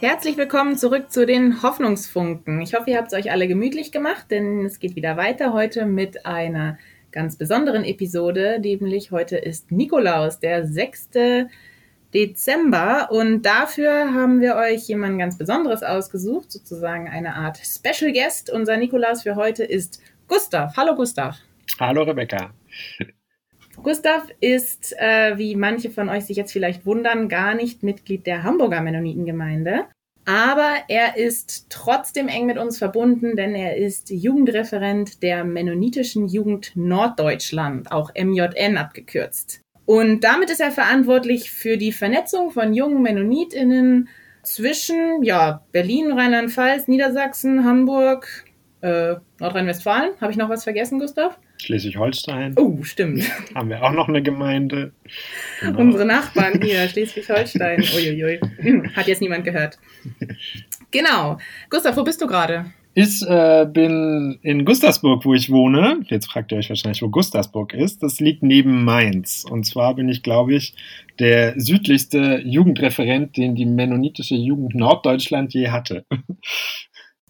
Herzlich willkommen zurück zu den Hoffnungsfunken. Ich hoffe, ihr habt es euch alle gemütlich gemacht, denn es geht wieder weiter heute mit einer ganz besonderen Episode, nämlich heute ist Nikolaus, der 6. Dezember und dafür haben wir euch jemand ganz Besonderes ausgesucht, sozusagen eine Art Special Guest. Unser Nikolaus für heute ist Gustav. Hallo Gustav. Hallo Rebecca. Gustav ist, äh, wie manche von euch sich jetzt vielleicht wundern, gar nicht Mitglied der Hamburger Mennonitengemeinde. Aber er ist trotzdem eng mit uns verbunden, denn er ist Jugendreferent der Mennonitischen Jugend Norddeutschland, auch MJN abgekürzt. Und damit ist er verantwortlich für die Vernetzung von jungen Mennonitinnen zwischen ja, Berlin, Rheinland-Pfalz, Niedersachsen, Hamburg, äh, Nordrhein-Westfalen. Habe ich noch was vergessen, Gustav? Schleswig-Holstein. Oh, stimmt. Haben wir auch noch eine Gemeinde. Genau. Unsere Nachbarn hier, Schleswig-Holstein. Uiuiui. Hat jetzt niemand gehört. Genau. Gustav, wo bist du gerade? Ich äh, bin in Gustavsburg, wo ich wohne. Jetzt fragt ihr euch wahrscheinlich, wo Gustavsburg ist. Das liegt neben Mainz. Und zwar bin ich, glaube ich, der südlichste Jugendreferent, den die mennonitische Jugend Norddeutschland je hatte.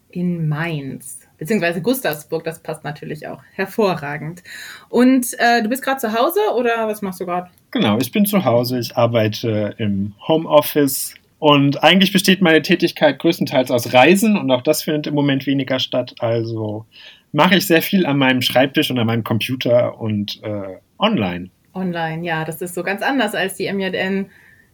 In Mainz beziehungsweise Gustavsburg, das passt natürlich auch hervorragend. Und äh, du bist gerade zu Hause oder was machst du gerade? Genau, ich bin zu Hause, ich arbeite im Homeoffice und eigentlich besteht meine Tätigkeit größtenteils aus Reisen und auch das findet im Moment weniger statt. Also mache ich sehr viel an meinem Schreibtisch und an meinem Computer und äh, online. Online, ja, das ist so ganz anders als die MJN,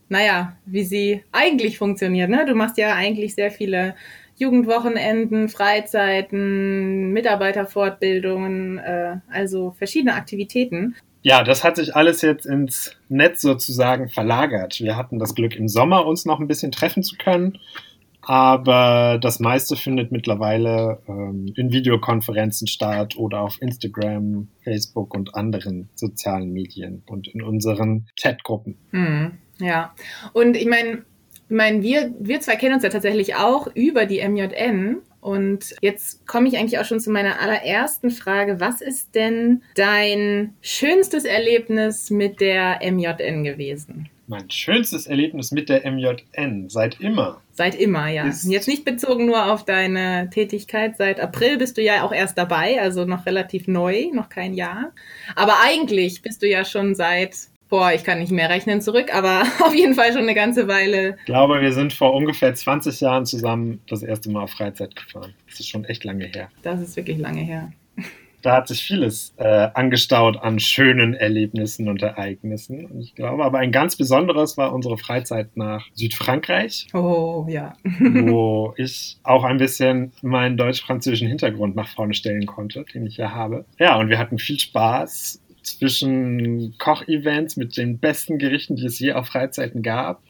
naja, wie sie eigentlich funktioniert. Ne? Du machst ja eigentlich sehr viele Jugendwochenenden, Freizeiten, Mitarbeiterfortbildungen, äh, also verschiedene Aktivitäten. Ja, das hat sich alles jetzt ins Netz sozusagen verlagert. Wir hatten das Glück, im Sommer uns noch ein bisschen treffen zu können, aber das meiste findet mittlerweile ähm, in Videokonferenzen statt oder auf Instagram, Facebook und anderen sozialen Medien und in unseren Chatgruppen. Hm, ja, und ich meine, ich meine, wir, wir zwei kennen uns ja tatsächlich auch über die MJN. Und jetzt komme ich eigentlich auch schon zu meiner allerersten Frage. Was ist denn dein schönstes Erlebnis mit der MJN gewesen? Mein schönstes Erlebnis mit der MJN seit immer. Seit immer, ja. Jetzt nicht bezogen nur auf deine Tätigkeit. Seit April bist du ja auch erst dabei, also noch relativ neu, noch kein Jahr. Aber eigentlich bist du ja schon seit boah, ich kann nicht mehr rechnen zurück, aber auf jeden Fall schon eine ganze Weile. Ich glaube, wir sind vor ungefähr 20 Jahren zusammen das erste Mal auf Freizeit gefahren. Das ist schon echt lange her. Das ist wirklich lange her. Da hat sich vieles äh, angestaut an schönen Erlebnissen und Ereignissen. Und ich glaube, aber ein ganz besonderes war unsere Freizeit nach Südfrankreich. Oh, ja. wo ich auch ein bisschen meinen deutsch-französischen Hintergrund nach vorne stellen konnte, den ich ja habe. Ja, und wir hatten viel Spaß zwischen Kochevents mit den besten Gerichten, die es je auf Freizeiten gab,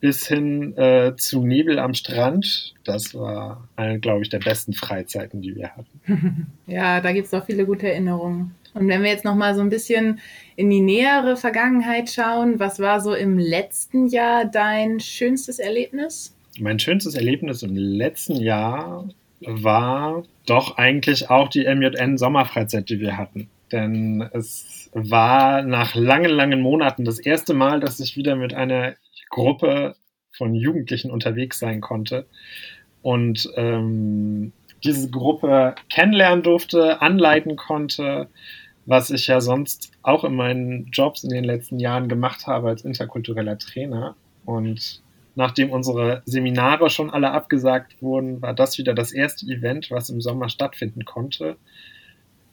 bis hin äh, zu Nebel am Strand. Das war eine, glaube ich, der besten Freizeiten, die wir hatten. ja, da gibt es auch viele gute Erinnerungen. Und wenn wir jetzt noch mal so ein bisschen in die nähere Vergangenheit schauen, was war so im letzten Jahr dein schönstes Erlebnis? Mein schönstes Erlebnis im letzten Jahr war doch eigentlich auch die MJN Sommerfreizeit, die wir hatten. Denn es war nach langen, langen Monaten das erste Mal, dass ich wieder mit einer Gruppe von Jugendlichen unterwegs sein konnte und ähm, diese Gruppe kennenlernen durfte, anleiten konnte, was ich ja sonst auch in meinen Jobs in den letzten Jahren gemacht habe als interkultureller Trainer. Und nachdem unsere Seminare schon alle abgesagt wurden, war das wieder das erste Event, was im Sommer stattfinden konnte.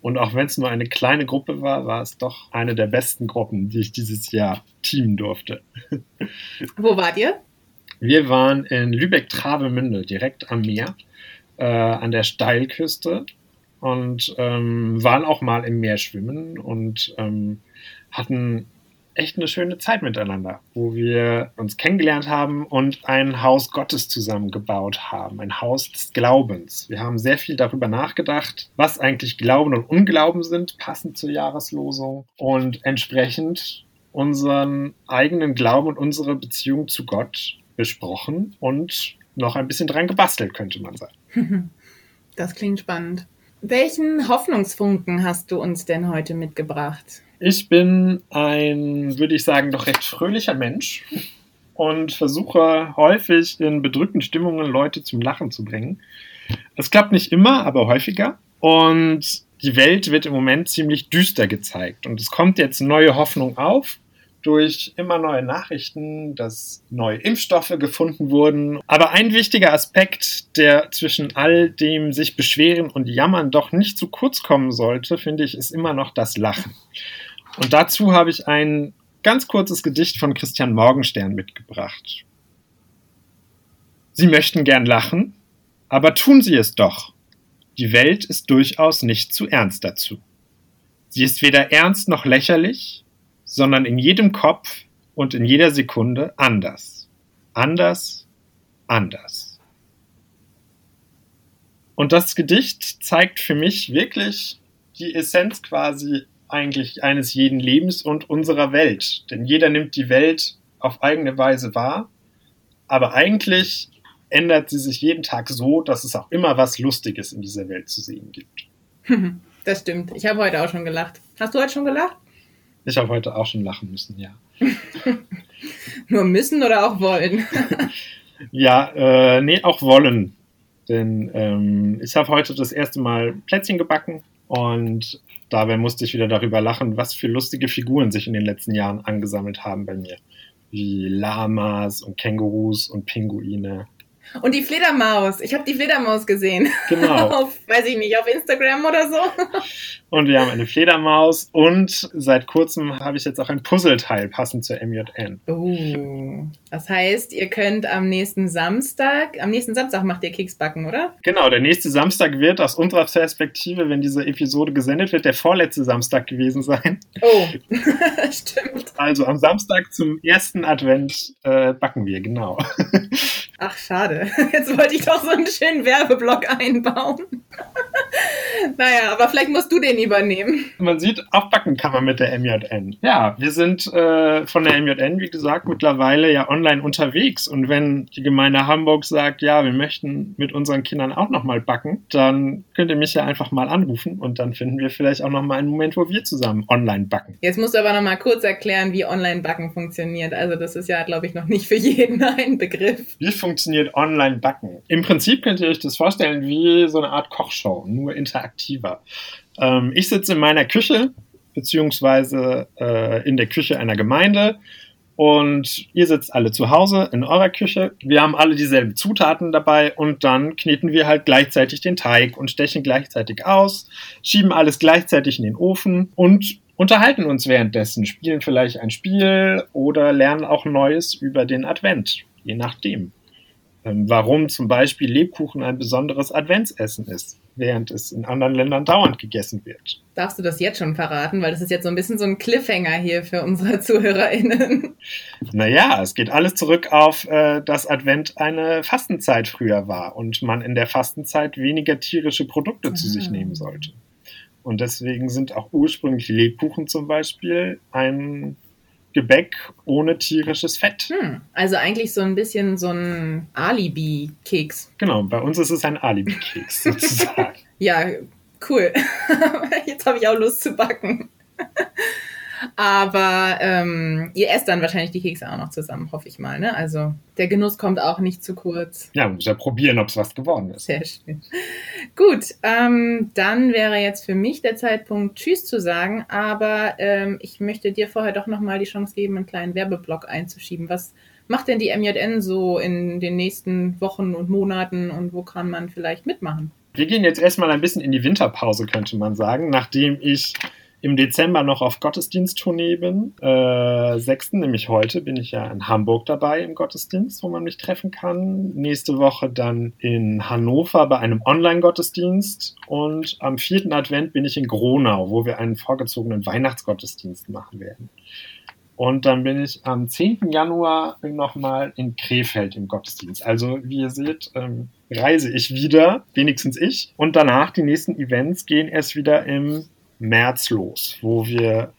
Und auch wenn es nur eine kleine Gruppe war, war es doch eine der besten Gruppen, die ich dieses Jahr teamen durfte. Wo wart ihr? Wir waren in Lübeck-Travemünde, direkt am Meer, äh, an der Steilküste und ähm, waren auch mal im Meer schwimmen und ähm, hatten echt eine schöne Zeit miteinander, wo wir uns kennengelernt haben und ein Haus Gottes zusammengebaut haben, ein Haus des Glaubens. Wir haben sehr viel darüber nachgedacht, was eigentlich Glauben und Unglauben sind, passend zur Jahreslosung und entsprechend unseren eigenen Glauben und unsere Beziehung zu Gott besprochen und noch ein bisschen dran gebastelt, könnte man sagen. Das klingt spannend. Welchen Hoffnungsfunken hast du uns denn heute mitgebracht? Ich bin ein, würde ich sagen, doch recht fröhlicher Mensch. und versuche häufig in bedrückten Stimmungen Leute zum Lachen zu bringen. Es klappt nicht immer, aber häufiger. Und die Welt wird im Moment ziemlich düster gezeigt. Und es kommt jetzt neue Hoffnung auf durch immer neue Nachrichten, dass neue Impfstoffe gefunden wurden. Aber ein wichtiger Aspekt, der zwischen all dem sich beschweren und jammern doch nicht zu kurz kommen sollte, finde ich, ist immer noch das Lachen. Und dazu habe ich ein ganz kurzes Gedicht von Christian Morgenstern mitgebracht. Sie möchten gern lachen, aber tun Sie es doch. Die Welt ist durchaus nicht zu ernst dazu. Sie ist weder ernst noch lächerlich, sondern in jedem Kopf und in jeder Sekunde anders. Anders, anders. Und das Gedicht zeigt für mich wirklich die Essenz quasi eigentlich eines jeden Lebens und unserer Welt. Denn jeder nimmt die Welt auf eigene Weise wahr, aber eigentlich ändert sie sich jeden Tag so, dass es auch immer was Lustiges in dieser Welt zu sehen gibt. Das stimmt. Ich habe heute auch schon gelacht. Hast du heute schon gelacht? Ich habe heute auch schon lachen müssen, ja. Nur müssen oder auch wollen? ja, äh, nee, auch wollen. Denn ähm, ich habe heute das erste Mal Plätzchen gebacken und dabei musste ich wieder darüber lachen, was für lustige Figuren sich in den letzten Jahren angesammelt haben bei mir. Wie Lamas und Kängurus und Pinguine und die Fledermaus. Ich habe die Fledermaus gesehen. Genau. auf, weiß ich nicht, auf Instagram oder so. und wir haben eine Fledermaus und seit kurzem habe ich jetzt auch ein Puzzleteil passend zur MJN. Oh. Das heißt, ihr könnt am nächsten Samstag, am nächsten Samstag macht ihr Keksbacken, oder? Genau, der nächste Samstag wird aus unserer Perspektive, wenn diese Episode gesendet wird, der vorletzte Samstag gewesen sein. Oh, stimmt. Also am Samstag zum ersten Advent äh, backen wir, genau. Ach, schade. Jetzt wollte ich doch so einen schönen Werbeblock einbauen. naja, aber vielleicht musst du den übernehmen. Man sieht, aufbacken kann man mit der MJN. Ja, wir sind äh, von der MJN, wie gesagt, mittlerweile ja online unterwegs. Und wenn die Gemeinde Hamburg sagt, ja, wir möchten mit unseren Kindern auch nochmal backen, dann könnt ihr mich ja einfach mal anrufen und dann finden wir vielleicht auch nochmal einen Moment, wo wir zusammen online backen. Jetzt musst du aber nochmal kurz erklären, wie Online-Backen funktioniert. Also das ist ja, glaube ich, noch nicht für jeden ein Begriff. Wie funktioniert Online-Backen? Im Prinzip könnt ihr euch das vorstellen wie so eine Art Kochshow, nur interaktiver. Ähm, ich sitze in meiner Küche, beziehungsweise äh, in der Küche einer Gemeinde und ihr sitzt alle zu Hause in eurer Küche. Wir haben alle dieselben Zutaten dabei und dann kneten wir halt gleichzeitig den Teig und stechen gleichzeitig aus, schieben alles gleichzeitig in den Ofen und unterhalten uns währenddessen, spielen vielleicht ein Spiel oder lernen auch Neues über den Advent, je nachdem. Ähm, warum zum Beispiel Lebkuchen ein besonderes Adventsessen ist, während es in anderen Ländern dauernd gegessen wird. Darfst du das jetzt schon verraten? Weil das ist jetzt so ein bisschen so ein Cliffhanger hier für unsere ZuhörerInnen. Naja, es geht alles zurück auf, äh, dass Advent eine Fastenzeit früher war und man in der Fastenzeit weniger tierische Produkte ah. zu sich ah. nehmen sollte. Und deswegen sind auch ursprünglich Lebkuchen zum Beispiel ein Gebäck ohne tierisches Fett. Hm, also eigentlich so ein bisschen so ein Alibi-Keks. Genau, bei uns ist es ein Alibi-Keks sozusagen. ja, cool. Jetzt habe ich auch Lust zu backen. Aber ähm, ihr esst dann wahrscheinlich die Kekse auch noch zusammen, hoffe ich mal. Ne? Also der Genuss kommt auch nicht zu kurz. Ja, man muss ja probieren, ob es was geworden ist. Sehr schön. Gut, ähm, dann wäre jetzt für mich der Zeitpunkt, Tschüss zu sagen. Aber ähm, ich möchte dir vorher doch nochmal die Chance geben, einen kleinen Werbeblock einzuschieben. Was macht denn die MJN so in den nächsten Wochen und Monaten und wo kann man vielleicht mitmachen? Wir gehen jetzt erstmal ein bisschen in die Winterpause, könnte man sagen, nachdem ich im Dezember noch auf Gottesdiensttournee bin. Äh, 6. nämlich heute bin ich ja in Hamburg dabei im Gottesdienst, wo man mich treffen kann. Nächste Woche dann in Hannover bei einem Online-Gottesdienst. Und am 4. Advent bin ich in Gronau, wo wir einen vorgezogenen Weihnachtsgottesdienst machen werden. Und dann bin ich am 10. Januar nochmal in Krefeld im Gottesdienst. Also, wie ihr seht, ähm, reise ich wieder, wenigstens ich. Und danach, die nächsten Events gehen erst wieder im März los, wo wir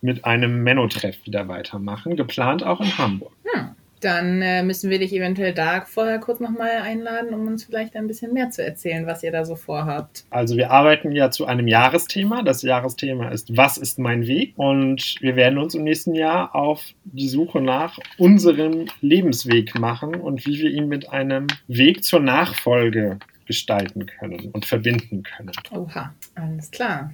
mit einem Menno-Treff wieder weitermachen, geplant auch in Hamburg. Hm. dann äh, müssen wir dich eventuell da vorher kurz nochmal einladen, um uns vielleicht ein bisschen mehr zu erzählen, was ihr da so vorhabt. Also wir arbeiten ja zu einem Jahresthema. Das Jahresthema ist, was ist mein Weg? Und wir werden uns im nächsten Jahr auf die Suche nach unserem Lebensweg machen und wie wir ihn mit einem Weg zur Nachfolge gestalten können und verbinden können. Oha, alles klar.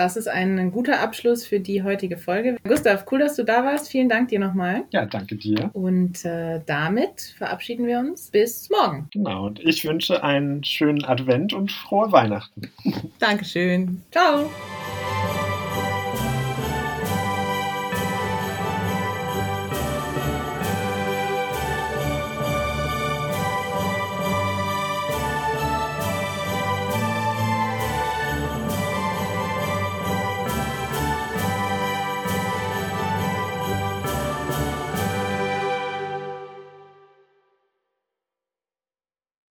Das ist ein guter Abschluss für die heutige Folge. Gustav, cool, dass du da warst. Vielen Dank dir nochmal. Ja, danke dir. Und äh, damit verabschieden wir uns bis morgen. Genau, und ich wünsche einen schönen Advent und frohe Weihnachten. Dankeschön. Ciao.